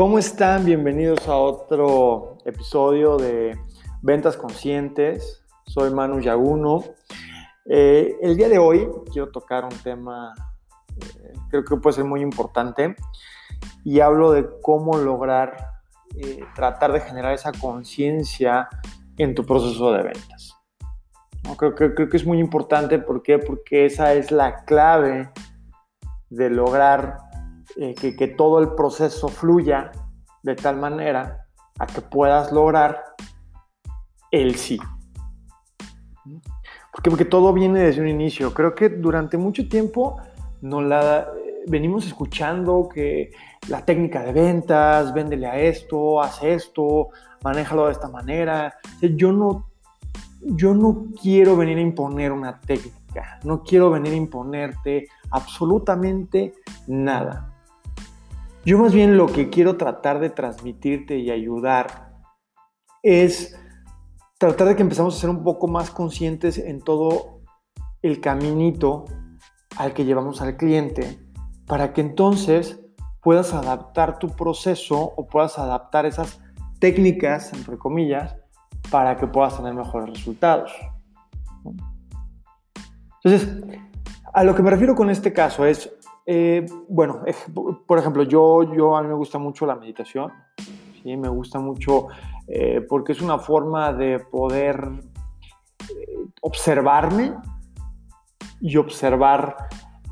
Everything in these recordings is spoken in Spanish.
¿Cómo están? Bienvenidos a otro episodio de Ventas Conscientes. Soy Manu Yaguno. Eh, el día de hoy quiero tocar un tema, eh, creo que puede ser muy importante, y hablo de cómo lograr eh, tratar de generar esa conciencia en tu proceso de ventas. Creo, creo, que es muy importante, ¿por qué? Porque esa es la clave de lograr que, que todo el proceso fluya de tal manera a que puedas lograr el sí. Porque, porque todo viene desde un inicio. Creo que durante mucho tiempo nos la venimos escuchando que la técnica de ventas, véndele a esto, haz esto, manéjalo de esta manera. Yo no, yo no quiero venir a imponer una técnica, no quiero venir a imponerte absolutamente nada. Yo más bien lo que quiero tratar de transmitirte y ayudar es tratar de que empezamos a ser un poco más conscientes en todo el caminito al que llevamos al cliente para que entonces puedas adaptar tu proceso o puedas adaptar esas técnicas, entre comillas, para que puedas tener mejores resultados. Entonces, a lo que me refiero con este caso es, eh, bueno, por ejemplo, yo, yo a mí me gusta mucho la meditación, ¿sí? me gusta mucho eh, porque es una forma de poder eh, observarme y observar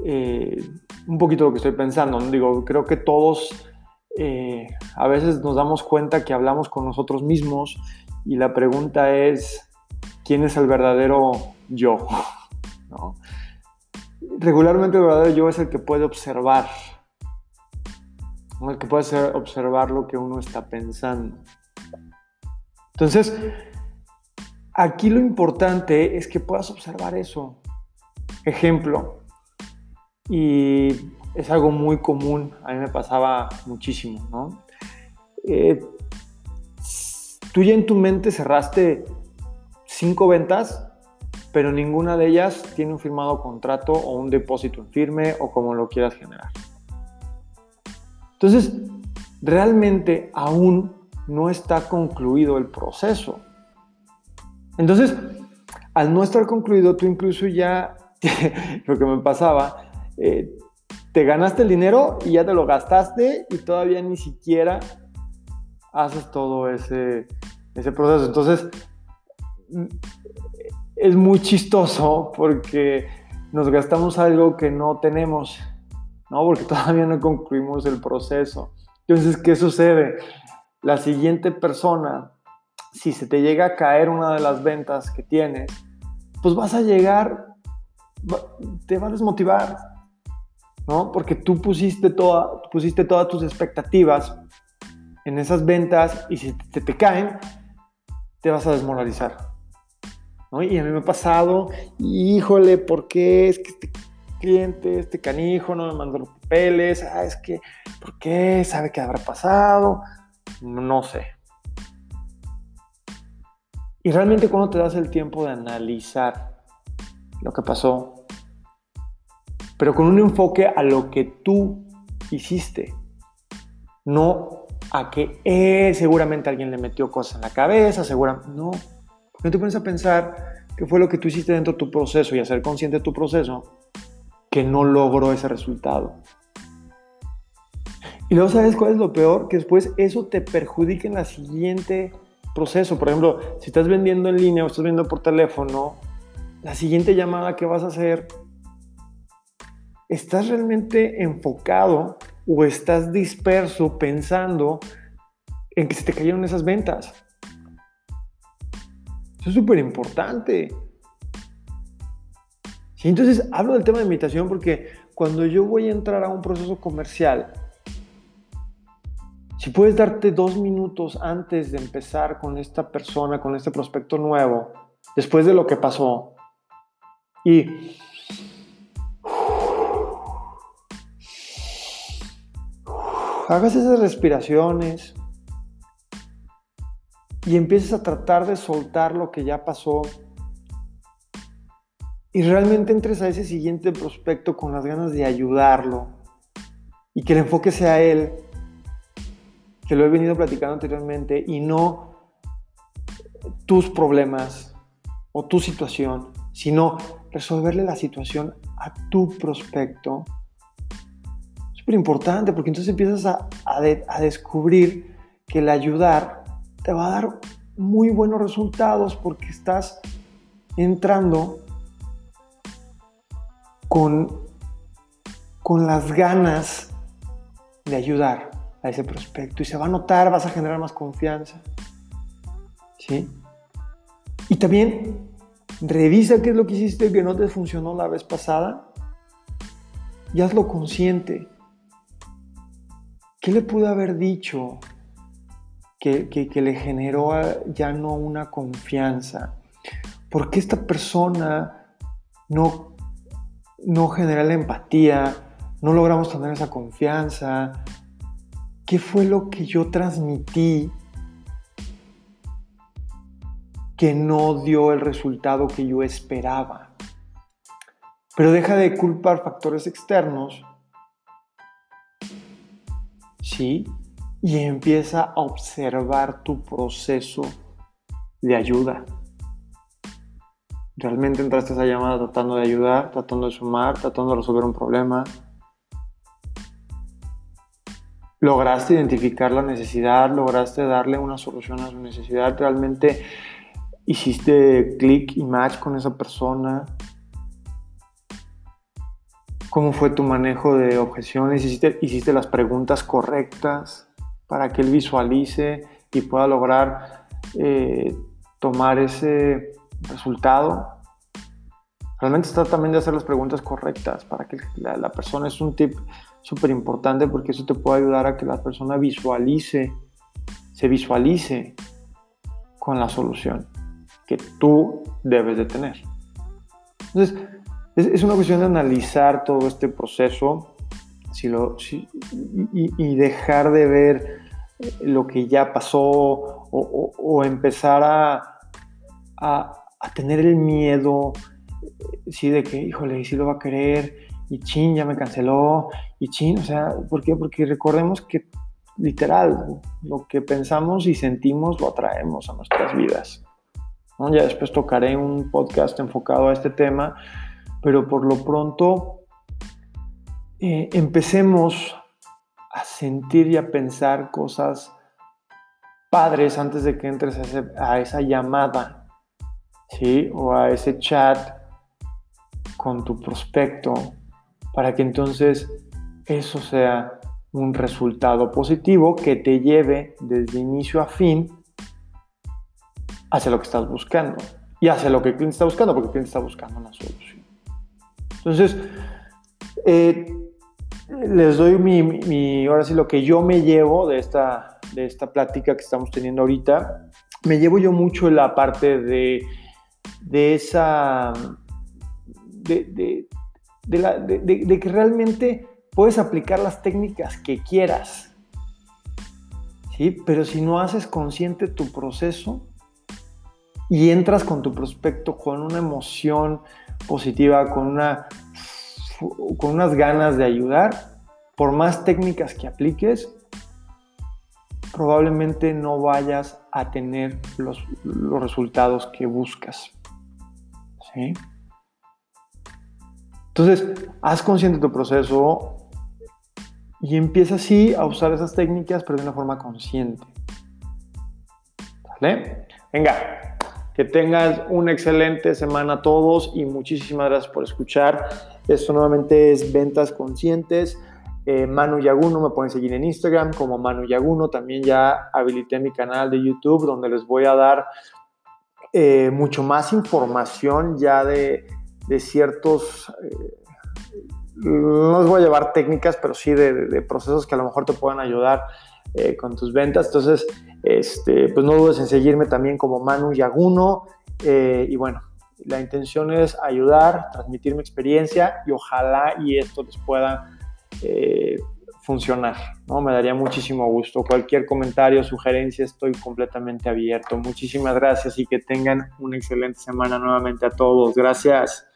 un poquito lo que estoy pensando. Digo, creo que todos a veces nos damos cuenta que hablamos con nosotros mismos y la pregunta es, ¿quién es el verdadero yo? Regularmente el verdadero yo es el que puede observar, el que puede observar lo que uno está pensando. Entonces, aquí lo importante es que puedas observar eso. Ejemplo, y es algo muy común, a mí me pasaba muchísimo, ¿no? Eh, tú ya en tu mente cerraste cinco ventas pero ninguna de ellas tiene un firmado contrato o un depósito en firme o como lo quieras generar. Entonces, realmente aún no está concluido el proceso. Entonces, al no estar concluido, tú incluso ya, lo que me pasaba, eh, te ganaste el dinero y ya te lo gastaste y todavía ni siquiera haces todo ese, ese proceso. Entonces, es muy chistoso porque nos gastamos algo que no tenemos, ¿no? Porque todavía no concluimos el proceso. Entonces, ¿qué sucede? La siguiente persona, si se te llega a caer una de las ventas que tienes, pues vas a llegar, te va a desmotivar, ¿no? Porque tú pusiste, toda, pusiste todas tus expectativas en esas ventas y si te, te caen, te vas a desmoralizar. Y a mí me ha pasado, híjole, ¿por qué es que este cliente, este canijo no me mandó los papeles? Ah, es que, ¿por qué? ¿Sabe qué habrá pasado? No sé. Y realmente cuando te das el tiempo de analizar lo que pasó, pero con un enfoque a lo que tú hiciste, no a que eh, seguramente alguien le metió cosas en la cabeza, seguramente, no no te pones a pensar qué fue lo que tú hiciste dentro de tu proceso y a ser consciente de tu proceso que no logró ese resultado. Y luego, ¿sabes cuál es lo peor? Que después eso te perjudica en el siguiente proceso. Por ejemplo, si estás vendiendo en línea o estás vendiendo por teléfono, la siguiente llamada que vas a hacer, ¿estás realmente enfocado o estás disperso pensando en que se te cayeron esas ventas? Es súper importante. Sí, entonces hablo del tema de meditación porque cuando yo voy a entrar a un proceso comercial, si puedes darte dos minutos antes de empezar con esta persona, con este prospecto nuevo, después de lo que pasó, y hagas esas respiraciones, y empieces a tratar de soltar lo que ya pasó y realmente entres a ese siguiente prospecto con las ganas de ayudarlo y que el enfoque sea él, que lo he venido platicando anteriormente, y no tus problemas o tu situación, sino resolverle la situación a tu prospecto. Súper importante porque entonces empiezas a, a descubrir que el ayudar te va a dar muy buenos resultados porque estás entrando con, con las ganas de ayudar a ese prospecto y se va a notar, vas a generar más confianza. ¿Sí? Y también revisa qué es lo que hiciste que no te funcionó la vez pasada y hazlo consciente. ¿Qué le pude haber dicho que, que le generó ya no una confianza? ¿Por qué esta persona no, no genera la empatía? No logramos tener esa confianza. ¿Qué fue lo que yo transmití que no dio el resultado que yo esperaba? Pero deja de culpar factores externos, ¿sí? Y empieza a observar tu proceso de ayuda. ¿Realmente entraste a esa llamada tratando de ayudar, tratando de sumar, tratando de resolver un problema? ¿Lograste identificar la necesidad? ¿Lograste darle una solución a su necesidad? ¿Realmente hiciste clic y match con esa persona? ¿Cómo fue tu manejo de objeciones? ¿Hiciste, hiciste las preguntas correctas para que él visualice y pueda lograr eh, tomar ese resultado. Realmente está también de hacer las preguntas correctas para que la, persona es un tip súper importante porque eso te puede ayudar a que la persona visualice, se visualice con la solución que tú debes de tener. Entonces, es, una cuestión de analizar todo este proceso si lo, y, dejar de ver lo que ya pasó o, empezar a, a tener el miedo, sí, de que, híjole, sí lo va a querer, y chin, ya me canceló, y chin, o sea, ¿por qué? Porque recordemos que literal, lo que pensamos y sentimos lo atraemos a nuestras vidas. Ya después tocaré un podcast enfocado a este tema, pero por lo pronto eh, empecemos a sentir y a pensar cosas padres antes de que entres a esa llamada ¿sí? O a ese chat con tu prospecto para que entonces eso sea un resultado positivo que te lleve desde inicio a fin hacia lo que estás buscando y hacia lo que el cliente está buscando, porque el cliente está buscando una solución. Entonces, eh, les doy mi, mi, ahora sí, lo que yo me llevo de esta, de esta plática que estamos teniendo ahorita. Me llevo yo mucho la parte de de esa, de, que realmente puedes aplicar las técnicas que quieras, ¿sí? Pero si no haces consciente tu proceso y entras con tu prospecto con una emoción positiva, con, una, con unas ganas de ayudar, por más técnicas que apliques, probablemente no vayas a tener los, resultados que buscas. Entonces, haz consciente tu proceso y empieza así a usar esas técnicas, pero de una forma consciente. Venga, que tengas una excelente semana todos y muchísimas gracias por escuchar. Esto nuevamente es Ventas Conscientes. Eh, Manu Yaguno, me pueden seguir en Instagram como Manu Yaguno. También ya habilité mi canal de YouTube donde les voy a dar eh, mucho más información ya de, ciertos, eh, no les voy a llevar técnicas, pero sí de, procesos que a lo mejor te puedan ayudar eh, con tus ventas. Entonces, este, pues no dudes en seguirme también como Manu Yaguno. y bueno, la intención es ayudar, transmitir mi experiencia y ojalá y esto les pueda funcionar, ¿no? Me daría muchísimo gusto. Cualquier comentario, sugerencia, estoy completamente abierto. Muchísimas gracias y que tengan una excelente semana nuevamente a todos. Gracias.